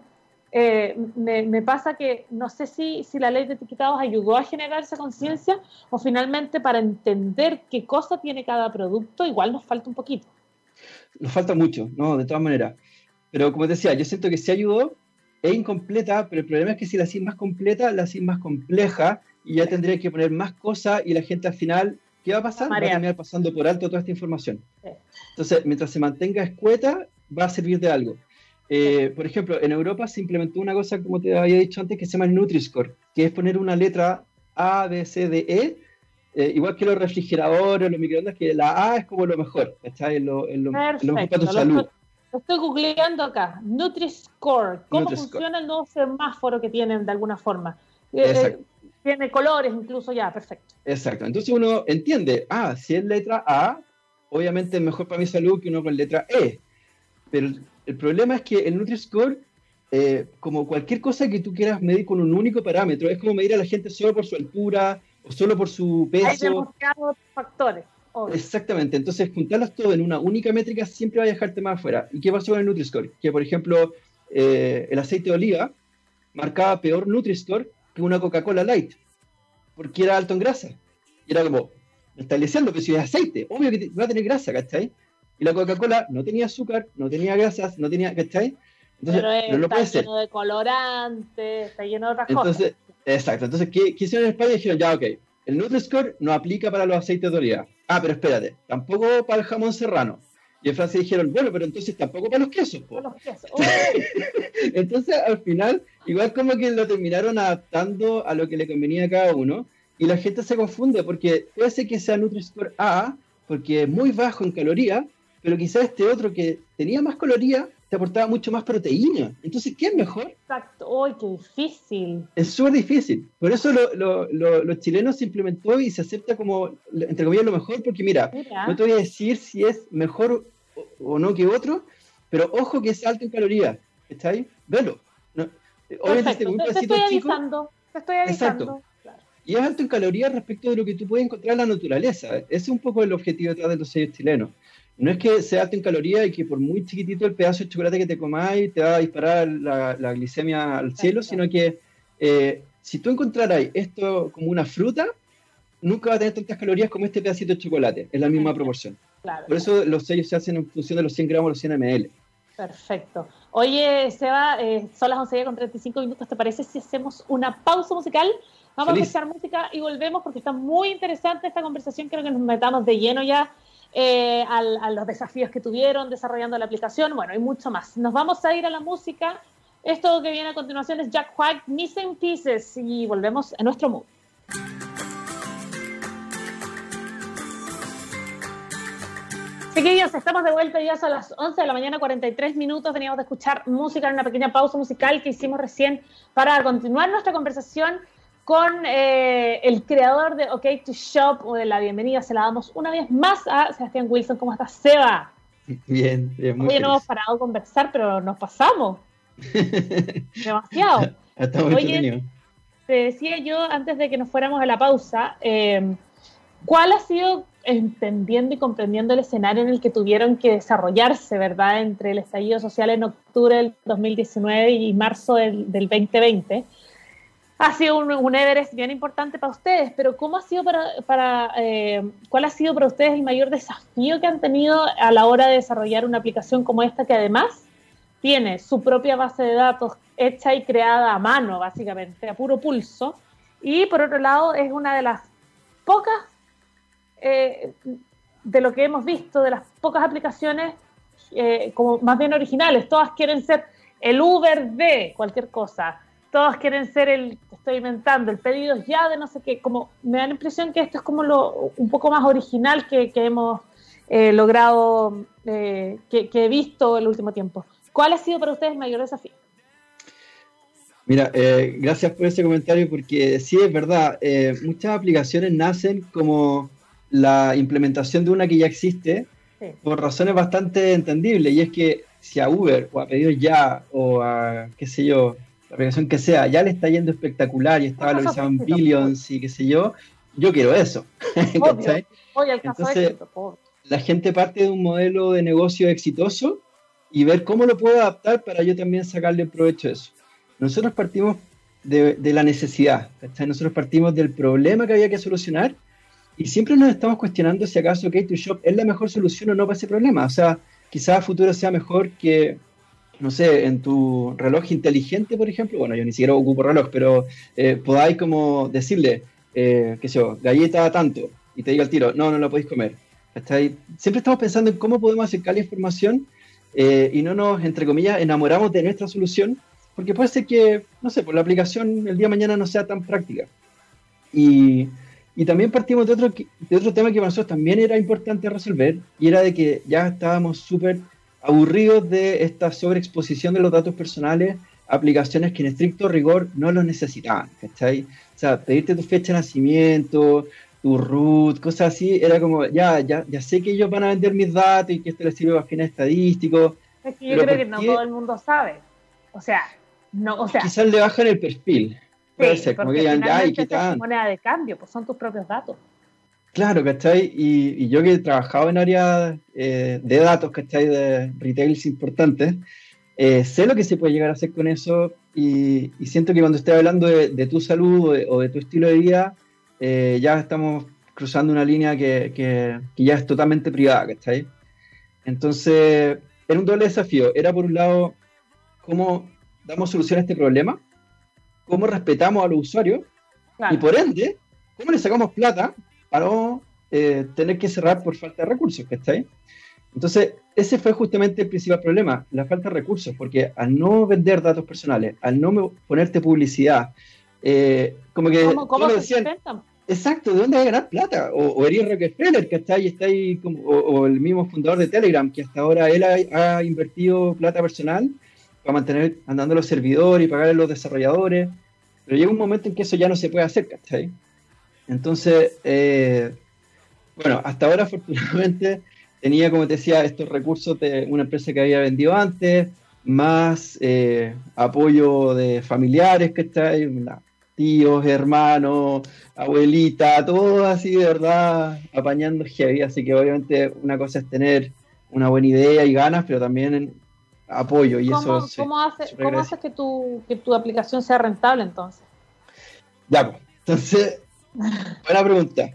eh, me, pasa que no sé si, si la ley de etiquetados ayudó a generar esa conciencia o finalmente para entender qué cosa tiene cada producto, igual nos falta un poquito. Nos falta mucho, ¿no? De todas maneras. Pero como te decía, yo siento que sí ayudó, es incompleta, pero el problema es que si la hacís más completa, la hacís más compleja y ya tendría que poner más cosas y la gente al final, ¿qué va a pasar? Va a terminar pasando por alto toda esta información. Entonces, mientras se mantenga escueta, va a servir de algo. Eh, por ejemplo, en Europa se implementó una cosa, como te había dicho antes, que se llama el Nutri-Score, que es poner una letra A, B, C, D, E, eh, igual que los refrigeradores, los microondas, que la A es como lo mejor, ¿está? En, lo, en, lo, salud. Lo estoy googleando acá. Nutri-Score. ¿Cómo funciona el nuevo semáforo que tienen de alguna forma? Eh, tiene colores incluso ya, perfecto. Exacto. Entonces uno entiende, ah, si es letra A, obviamente es mejor para mi salud que uno con letra E. Pero el problema es que el Nutri-Score, eh, como cualquier cosa que tú quieras medir con un único parámetro, es como medir a la gente solo por su altura o solo por su peso. Hay factores. Exactamente, entonces juntarlas todo en una única métrica siempre va a dejarte más afuera. ¿Y qué pasó con el Nutri-Score? Que, por ejemplo, eh, el aceite de oliva marcaba peor Nutri-Score que una Coca-Cola Light, porque era alto en grasa. Y era como, estableciendo que si es aceite, obvio que va a tener grasa, ¿cachai? Y la Coca-Cola no tenía azúcar, no tenía grasas, no tenía, ¿cachai? Entonces, Pero no está lleno de colorante, está lleno de otras entonces, cosas. Exacto, entonces, ¿qué, ¿qué, hicieron en España? Dijeron, ya, ok, el Nutri-Score no aplica para los aceites de oliva. Ah, pero espérate, tampoco para el jamón serrano. Y en Francia dijeron, bueno, pero entonces tampoco para los quesos. Para los quesos. <laughs> entonces, al final, igual como que lo terminaron adaptando a lo que le convenía a cada uno. Y la gente se confunde porque puede ser que sea Nutri-Score A, porque es muy bajo en calorías, pero quizás este otro que tenía más calorías te aportaba mucho más proteína. Entonces, ¿qué es mejor? Exacto. ¡Ay, qué difícil! Es súper difícil. Por eso los chilenos se implementó y se acepta como, entre comillas, lo mejor, porque mira, no te voy a decir si es mejor o, no que otro, pero ojo que es alto en calorías, ¿está ahí? Velo. Obviamente, un te, estoy avisando, te estoy avisando. Y es alto en calorías respecto de lo que tú puedes encontrar en la naturaleza. Ese es un poco el objetivo detrás de los sellos chilenos. No es que sea alto en calorías y que por muy chiquitito el pedazo de chocolate que te comáis te va a disparar la, glicemia al cielo, sino que eh, si tú encontraras esto como una fruta, nunca va a tener tantas calorías como este pedacito de chocolate, es la misma proporción. Por eso los sellos se hacen en función de los 100 gramos los 100 ml. Perfecto. Oye, Seba, eh, son las 11 con 35 minutos. ¿Te parece si hacemos una pausa musical? Vamos a escuchar música y volvemos porque está muy interesante esta conversación. Creo que nos metamos de lleno ya eh, a los desafíos que tuvieron desarrollando la aplicación. Bueno, hay mucho más. Nos vamos a ir a la música. Esto que viene a continuación es Jack White, Missing Pieces, y volvemos a nuestro mood. Chiquillos, estamos de vuelta ya a las 11 de la mañana, 43 minutos. Veníamos de escuchar música en una pequeña pausa musical que hicimos recién para continuar nuestra conversación con eh, el creador de OK to Shop. O de la bienvenida se la damos una vez más a Sebastián Wilson. ¿Cómo estás, Seba? Bien, bien. Muy Hoy no hemos parado de conversar, pero nos pasamos. <laughs> Demasiado. Oye, te decía yo antes de que nos fuéramos a la pausa. Eh, ¿Cuál ha sido, entendiendo y comprendiendo el escenario en el que tuvieron que desarrollarse, ¿verdad?, entre el estallido social en octubre del 2019 y marzo del, 2020, ha sido un, Everest bien importante para ustedes, pero ¿cómo ha sido para, para eh, cuál ha sido para ustedes el mayor desafío que han tenido a la hora de desarrollar una aplicación como esta que además tiene su propia base de datos hecha y creada a mano, básicamente, a puro pulso, y por otro lado es una de las pocas eh, de lo que hemos visto, de las pocas aplicaciones eh, como más bien originales. Todas quieren ser el Uber de cualquier cosa. Todas quieren ser el, estoy inventando, el pedido ya de no sé qué. Como me da la impresión que esto es como lo un poco más original que, hemos eh, logrado, que, que he visto el último tiempo. ¿Cuál ha sido para ustedes el mayor desafío? Mira, gracias por ese comentario porque sí es verdad, muchas aplicaciones nacen como la implementación de una que ya existe por razones bastante entendibles. Y es que si a Uber o a Pedidos Ya o a, qué sé yo, la aplicación que sea, ya le está yendo espectacular y está valorizado en billions y qué sé yo, yo quiero eso. <laughs> Entonces, la gente parte de un modelo de negocio exitoso y ver cómo lo puedo adaptar para yo también sacarle provecho de eso. Nosotros partimos de, de la necesidad, nosotros partimos del problema que había que solucionar y siempre nos estamos cuestionando si acaso K2Shop es la mejor solución o no para ese problema. O sea, quizás a futuro sea mejor que, no sé, en tu reloj inteligente, por ejemplo, bueno, yo ni siquiera ocupo reloj, pero eh, podáis como decirle, eh, qué sé yo, galleta tanto, y te diga el tiro, no, no la podéis comer. Siempre estamos pensando en cómo podemos acercar la información eh, y no nos, entre comillas, enamoramos de nuestra solución, porque puede ser que, no sé, por la aplicación el día de mañana no sea tan práctica. Y y también partimos de otro, de otro tema que para nosotros también era importante resolver, y era de que ya estábamos súper aburridos de esta sobreexposición de los datos personales a aplicaciones que en estricto rigor no los necesitaban, ¿cachai? O sea, pedirte tu fecha de nacimiento, tu root, cosas así, era como, ya, ya, ya sé que ellos van a vender mis datos y que esto les sirve para fines estadísticos. Es que yo creo que no todo el mundo sabe. O sea, no, o sea. Quizás le bajan el perfil. Sí, como que digan, ay, ¿qué tal? moneda de cambio, pues son tus propios datos. Claro, ¿cachai? Y, y yo que he trabajado en áreas eh, de datos, ¿cachai? De retails importantes, eh, sé lo que se puede llegar a hacer con eso y, y siento que cuando estoy hablando de, de tu salud o de, tu estilo de vida, eh, ya estamos cruzando una línea que, que, que, ya es totalmente privada, ¿cachai? Entonces, era un doble desafío. Era por un lado, cómo damos solución a este problema cómo respetamos a los usuarios y por ende, cómo le sacamos plata para no eh, tener que cerrar por falta de recursos, ¿cachai? Entonces, ese fue justamente el principal problema, la falta de recursos, porque al no vender datos personales, al no ponerte publicidad, eh, como que... ¿Cómo, se decían, Exacto, ¿de dónde vas a ganar plata? O, o Eddie Rockefeller, que está ahí, está ahí como, o, el mismo fundador de Telegram, que hasta ahora él ha, ha invertido plata personal para mantener andando los servidores y pagar a los desarrolladores. Pero llega un momento en que eso ya no se puede hacer, ¿cachai? Entonces, eh, bueno, hasta ahora <laughs> afortunadamente tenía, como te decía, estos recursos de una empresa que había vendido antes, más eh, apoyo de familiares, ¿cachai? Tíos, hermanos, abuelita, todo así de verdad apañando heavy. Así que obviamente una cosa es tener una buena idea y ganas, pero también apoyo y ¿Cómo, eso ¿Cómo hace, ¿cómo haces que tu, que tu aplicación sea rentable entonces? Ya, pues, entonces, <laughs> buena pregunta.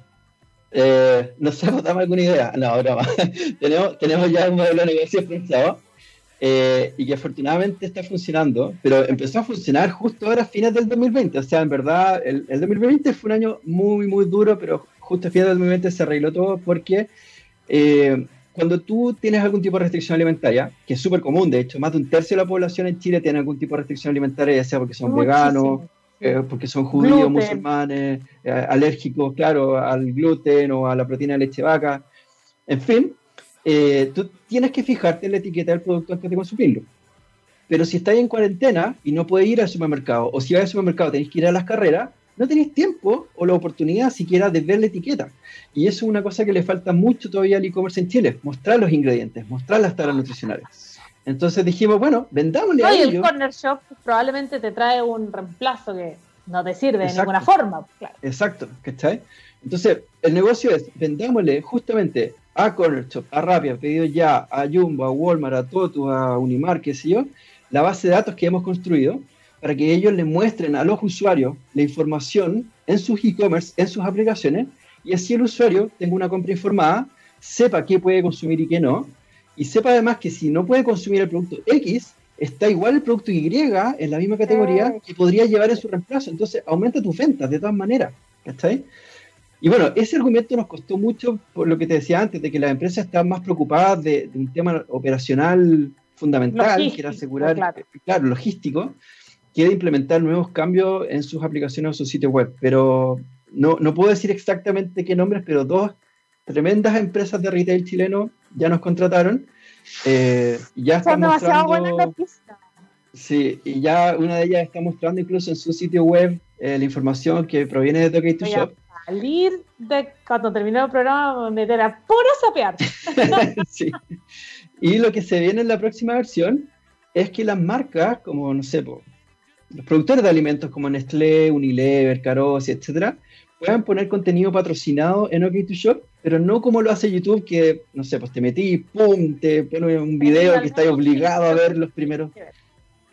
Eh, ¿Nos <laughs> damos alguna idea? No, ahora <laughs> tenemos, tenemos ya un modelo de negocio pensado eh, y que afortunadamente está funcionando, pero empezó a funcionar justo ahora a fines del 2020. O sea, en verdad, el, el 2020 fue un año muy, muy duro, pero justo a fines del 2020 se arregló todo porque eh, cuando tú tienes algún tipo de restricción alimentaria, que es súper común, de hecho, más de un tercio de la población en Chile tiene algún tipo de restricción alimentaria, ya sea porque son veganos, eh, porque son judíos, musulmanes, eh, alérgicos, claro, al gluten o a la proteína de leche vaca. En fin, eh, tú tienes que fijarte en la etiqueta del producto antes de consumirlo. Pero si estás en cuarentena y no puedes ir al supermercado, o si vas al supermercado tenéis que ir a las carreras, no tenéis tiempo o la oportunidad siquiera de ver la etiqueta. Y eso es una cosa que le falta mucho todavía al e-commerce en Chile, mostrar los ingredientes, mostrar las tablas nutricionales. Entonces dijimos, bueno, vendámosle a ellos. el corner shop probablemente te trae un reemplazo que no te sirve de ninguna forma. Exacto, ¿cachai? Entonces, el negocio es, vendámosle justamente a Corner Shop, a Rappi, a Pedido Ya, a Jumbo, a Walmart, a Toto, a Unimar, qué sé yo, la base de datos que hemos construido para que ellos le muestren a los usuarios la información en sus e-commerce, en sus aplicaciones, y así el usuario tenga una compra informada, sepa qué puede consumir y qué no, y sepa además que si no puede consumir el producto X, está igual el producto Y en la misma categoría que podría llevar en su reemplazo. Entonces aumenta tus ventas de todas maneras. ¿Cachai? Y bueno, ese argumento nos costó mucho por lo que te decía antes, de que las empresas están más preocupadas de, un tema operacional fundamental, que era asegurar, claro. logístico, que de implementar nuevos cambios en sus aplicaciones o sus sitios web. Pero no, no puedo decir exactamente qué nombres, pero dos tremendas empresas de retail chileno ya nos contrataron. Eh, ya están mostrando, Sí, y ya una de ellas está mostrando incluso en su sitio web eh, la información que proviene de Tokyo to Shop. salir de cuando termine el programa, meter a puro sapear. <laughs> sí. Y lo que se viene en la próxima versión es que las marcas, como no sé, los productores de alimentos como Nestlé, Unilever, Carosi, etcétera, puedan poner contenido patrocinado en OK2Shop, pero no como lo hace YouTube, que, no sé, pues te metí, pum, te pone un video que estás obligado a ver los primeros.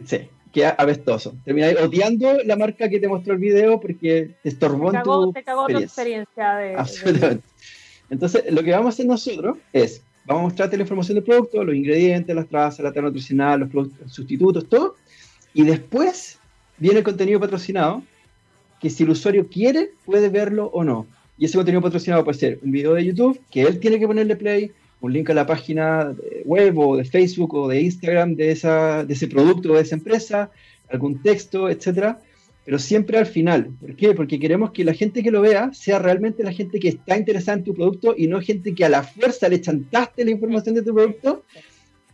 Sí, que avestoso. Termináis odiando la marca que te mostró el video porque te estorbó en tu te cagó experiencia. tu experiencia de, Absolutamente. Entonces, lo que vamos a hacer nosotros es, vamos a mostrarte la información del producto, los ingredientes, las trazas, la tabla nutricional, los sustitutos, todo, y después viene el contenido patrocinado, que si el usuario quiere, puede verlo o no. Y ese contenido patrocinado puede ser un video de YouTube, que él tiene que ponerle play, un link a la página web o de Facebook o de Instagram de, esa, de ese producto o de esa empresa, algún texto, etcétera, pero siempre al final. ¿Por qué? Porque queremos que la gente que lo vea sea realmente la gente que está interesada en tu producto y no gente que a la fuerza le chantaste la información de tu producto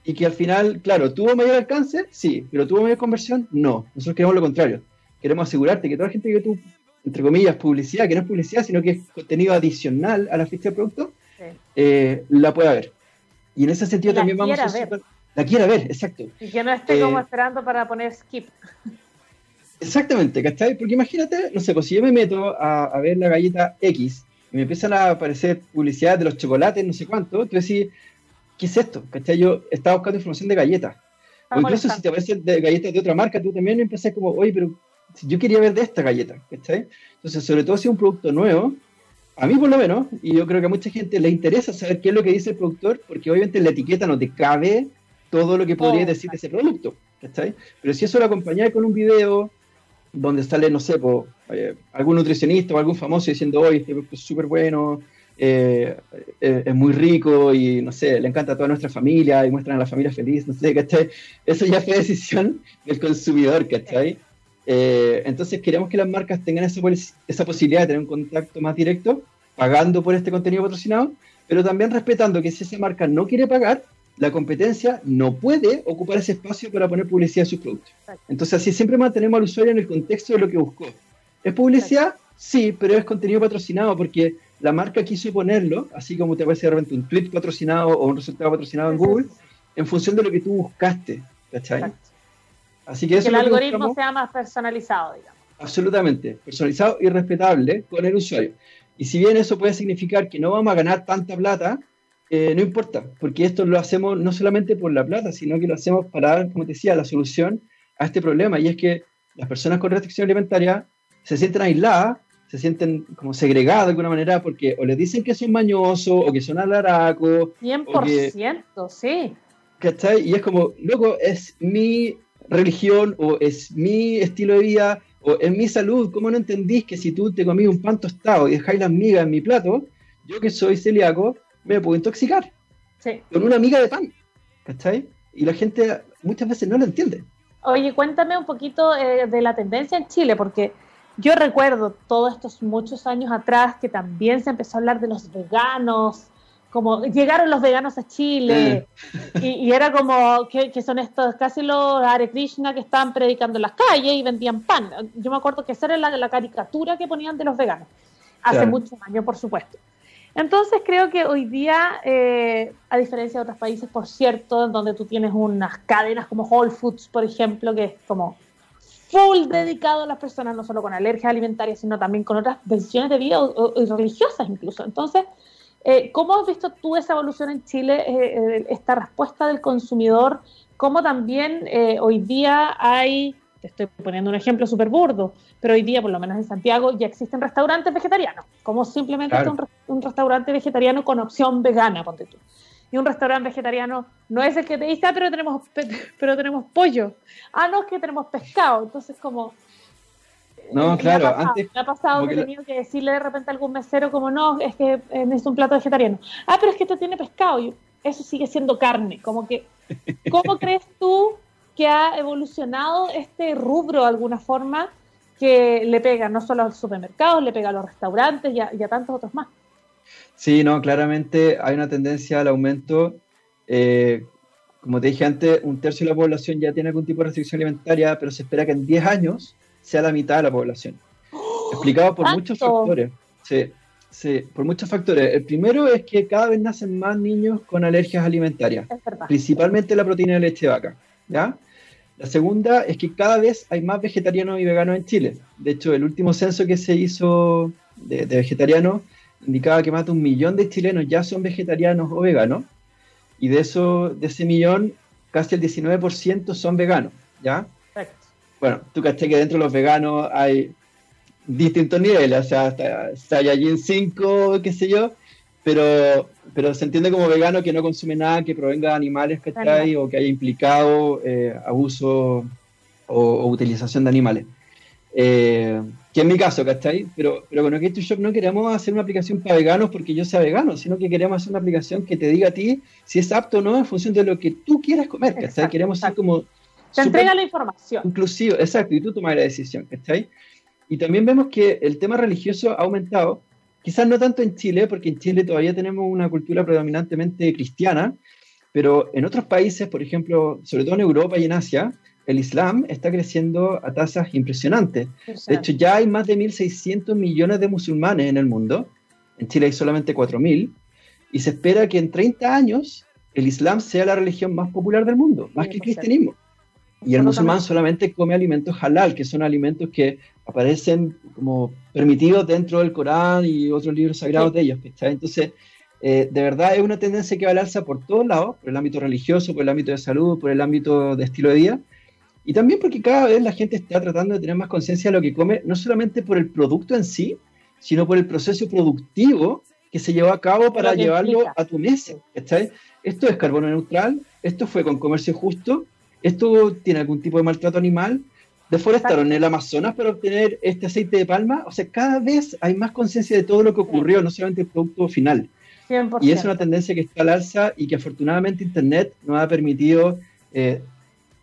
y que al final, claro, tuvo mayor alcance, sí, pero tuvo mayor conversión, no. Nosotros queremos lo contrario queremos asegurarte que toda la gente que tú, entre comillas, publicidad, que no es publicidad, sino que es contenido adicional a la ficha de producto, eh, la pueda ver. Y en ese sentido también vamos a... Ver. La quiera ver, exacto. Y que no esté como eh, esperando para poner skip. Exactamente, ¿cachai? Porque imagínate, no sé, pues si yo me meto a, ver la galleta X y me empiezan a aparecer publicidad de los chocolates, no sé cuánto, tú decís, ¿qué es esto? ¿Cachai? Yo estaba buscando información de galletas. o incluso si te aparecen de galletas de otra marca, tú también empezás como, oye, pero yo quería ver de esta galleta, ¿cachai? Entonces, sobre todo si es un producto nuevo, a mí por lo menos, y yo creo que a mucha gente le interesa saber qué es lo que dice el productor, porque obviamente en la etiqueta no te cabe todo lo que podría oh, decir de ese producto, ¿cachai? Pero si eso lo acompañáis con un video donde sale, no sé, eh, algún nutricionista o algún famoso diciendo, oye, este producto es súper bueno, eh, eh, es muy rico y, no sé, le encanta a toda nuestra familia y muestran a la familia feliz, no sé, ¿cachai? Eso ya fue decisión del consumidor, ¿cachai? Eh, entonces queremos que las marcas tengan esa, esa posibilidad de tener un contacto más directo, pagando por este contenido patrocinado, pero también respetando que si esa marca no quiere pagar, la competencia no puede ocupar ese espacio para poner publicidad en sus productos. Entonces así siempre mantenemos al usuario en el contexto de lo que buscó. ¿Es publicidad? Sí, pero es contenido patrocinado porque la marca quiso ponerlo, así como te aparece de repente un tweet patrocinado o un resultado patrocinado en Google, en función de lo que tú buscaste. ¿Cachai? Así que, el algoritmo sea más personalizado, digamos. Absolutamente, personalizado y respetable con el usuario. Y si bien eso puede significar que no vamos a ganar tanta plata, eh, no importa, porque esto lo hacemos no solamente por la plata, sino que lo hacemos para dar, como te decía, la solución a este problema. Y es que las personas con restricción alimentaria se sienten aisladas, se sienten como segregadas de alguna manera, porque o les dicen que son mañosos o que son alaracos. 100%, sí. ¿Cachai? Y es como, loco, es mi religión o es mi estilo de vida o es mi salud. ¿Cómo no entendís que si tú te comís un pan tostado y dejáis las migas en mi plato, yo que soy celíaco me puedo intoxicar con una miga de pan? ¿Cachai? Y la gente muchas veces no lo entiende. Oye, cuéntame un poquito eh, de la tendencia en Chile, porque yo recuerdo todos estos muchos años atrás que también se empezó a hablar de los veganos, como llegaron los veganos a Chile y, era como que, son estos casi los Hare Krishna que estaban predicando en las calles y vendían pan. Yo me acuerdo que esa era la, caricatura que ponían de los veganos, hace muchos años, por supuesto. Entonces creo que hoy día, eh, a diferencia de otros países, por cierto, donde tú tienes unas cadenas como Whole Foods, por ejemplo, que es como full dedicado a las personas, no solo con alergias alimentarias, sino también con otras decisiones de vida o, religiosas incluso. Entonces, eh, ¿cómo has visto tú esa evolución en Chile, eh, eh, esta respuesta del consumidor? ¿Cómo también hoy día hay, te estoy poniendo un ejemplo súper burdo, pero hoy día, por lo menos en Santiago, ya existen restaurantes vegetarianos, como simplemente un, un, restaurante vegetariano con opción vegana, ponte tú y un restaurante vegetariano no es el que te dice, ah, pero tenemos, pero tenemos pollo. Ah, no, es que tenemos pescado. Entonces, como... No, claro, antes... Me ha pasado que he tenido que decirle de repente a algún mesero como, no, es que es un plato vegetariano. Ah, pero es que esto tiene pescado. Y eso sigue siendo carne. Como que, ¿cómo crees tú que ha evolucionado este rubro de alguna forma que le pega no solo a los supermercados, le pega a los restaurantes y a tantos otros más? Sí, no, claramente hay una tendencia al aumento. Eh, como te dije antes, un tercio de la población ya tiene algún tipo de restricción alimentaria, pero se espera que en 10 años sea la mitad de la población. <gasps> Explicado por muchos factores. Sí, sí, por muchos factores. El primero es que cada vez nacen más niños con alergias alimentarias, principalmente la proteína de leche de vaca. ¿ya? La segunda es que cada vez hay más vegetarianos y veganos en Chile. De hecho, el último censo que se hizo de, de vegetarianos indicaba que más de un millón de chilenos ya son vegetarianos o veganos, y de eso, de ese millón, casi el 19% son veganos, ¿ya? Bueno, tú caché que dentro de los veganos hay distintos niveles, o sea, hasta Saiyajin 5, qué sé yo, pero, pero se entiende como vegano que no consume nada que provenga de animales, ¿cachai? O que haya implicado eh, abuso o, utilización de animales. Eh, que en mi caso, ¿cachai? Pero, pero con OK Shop no queremos hacer una aplicación para veganos porque yo sea vegano, sino que queremos hacer una aplicación que te diga a ti si es apto o no en función de lo que tú quieras comer, ¿cachai? Queremos ser como... Te entrega la información. Inclusivo, exacto, y tú tomas la decisión, ¿cachai? Y también vemos que el tema religioso ha aumentado, quizás no tanto en Chile, porque en Chile todavía tenemos una cultura predominantemente cristiana, pero en otros países, por ejemplo, sobre todo en Europa y en Asia, el Islam está creciendo a tasas impresionantes. De hecho, ya hay más de 1.600 millones de musulmanes en el mundo. En Chile hay solamente 4.000. Y se espera que en 30 años el Islam sea la religión más popular del mundo, más que el cristianismo. Y el musulmán solamente come alimentos halal, que son alimentos que aparecen como permitidos dentro del Corán y otros libros sagrados de ellos. Entonces, eh, de verdad es una tendencia que va al alza por todos lados, por el ámbito religioso, por el ámbito de salud, por el ámbito de estilo de vida. Y también porque cada vez la gente está tratando de tener más conciencia de lo que come, no solamente por el producto en sí, sino por el proceso productivo que se llevó a cabo para llevarlo a tu mesa. Esto es carbono neutral, esto fue con comercio justo, esto tiene algún tipo de maltrato animal, deforestaron en el Amazonas para obtener este aceite de palma. O sea, cada vez hay más conciencia de todo lo que ocurrió, no solamente el producto final. Y es una tendencia que está al alza y que afortunadamente Internet nos ha permitido eh,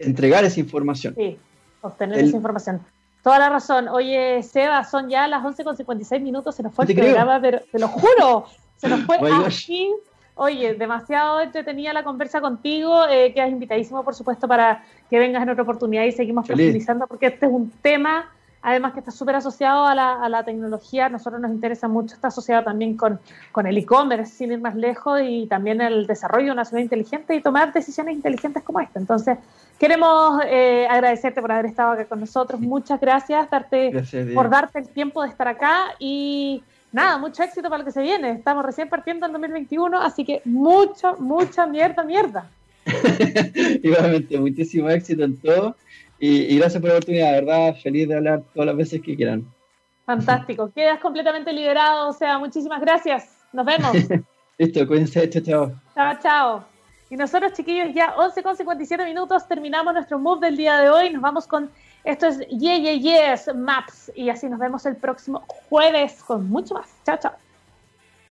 entregar esa información. Sí, obtener esa información. Toda la razón. Oye, Seba, son ya las 11 con 56 minutos, se nos fue el programa, pero te lo juro, se nos fue <laughs> así. Oye, demasiado entretenida la conversa contigo. Eh, quedas invitadísimo, por supuesto, para que vengas en otra oportunidad y seguimos profundizando, porque este es un tema además que está súper asociado a la, a la, tecnología, a nosotros nos interesa mucho, está asociado también con, con el e-commerce, sin ir más lejos, y también el desarrollo de una ciudad inteligente y tomar decisiones inteligentes como esta. Entonces, queremos eh, agradecerte por haber estado acá con nosotros, muchas gracias, darte, por darte el tiempo de estar acá y nada, mucho éxito para lo que se viene. Estamos recién partiendo en 2021, así que mucho, mucha mierda, mierda. <laughs> Igualmente, muchísimo éxito en todo. Y, gracias por la oportunidad, verdad, feliz de hablar todas las veces que quieran. Fantástico, quedas completamente liberado, o sea, muchísimas gracias. Nos vemos. <laughs> Listo, cuídense, chao, chao. Chao, chao. Y nosotros, chiquillos, ya 11 con 57 minutos, terminamos nuestro move del día de hoy. Nos vamos con esto es Yeah, Yeah, Yes Maps. Y así nos vemos el próximo jueves con mucho más. Chao, chao.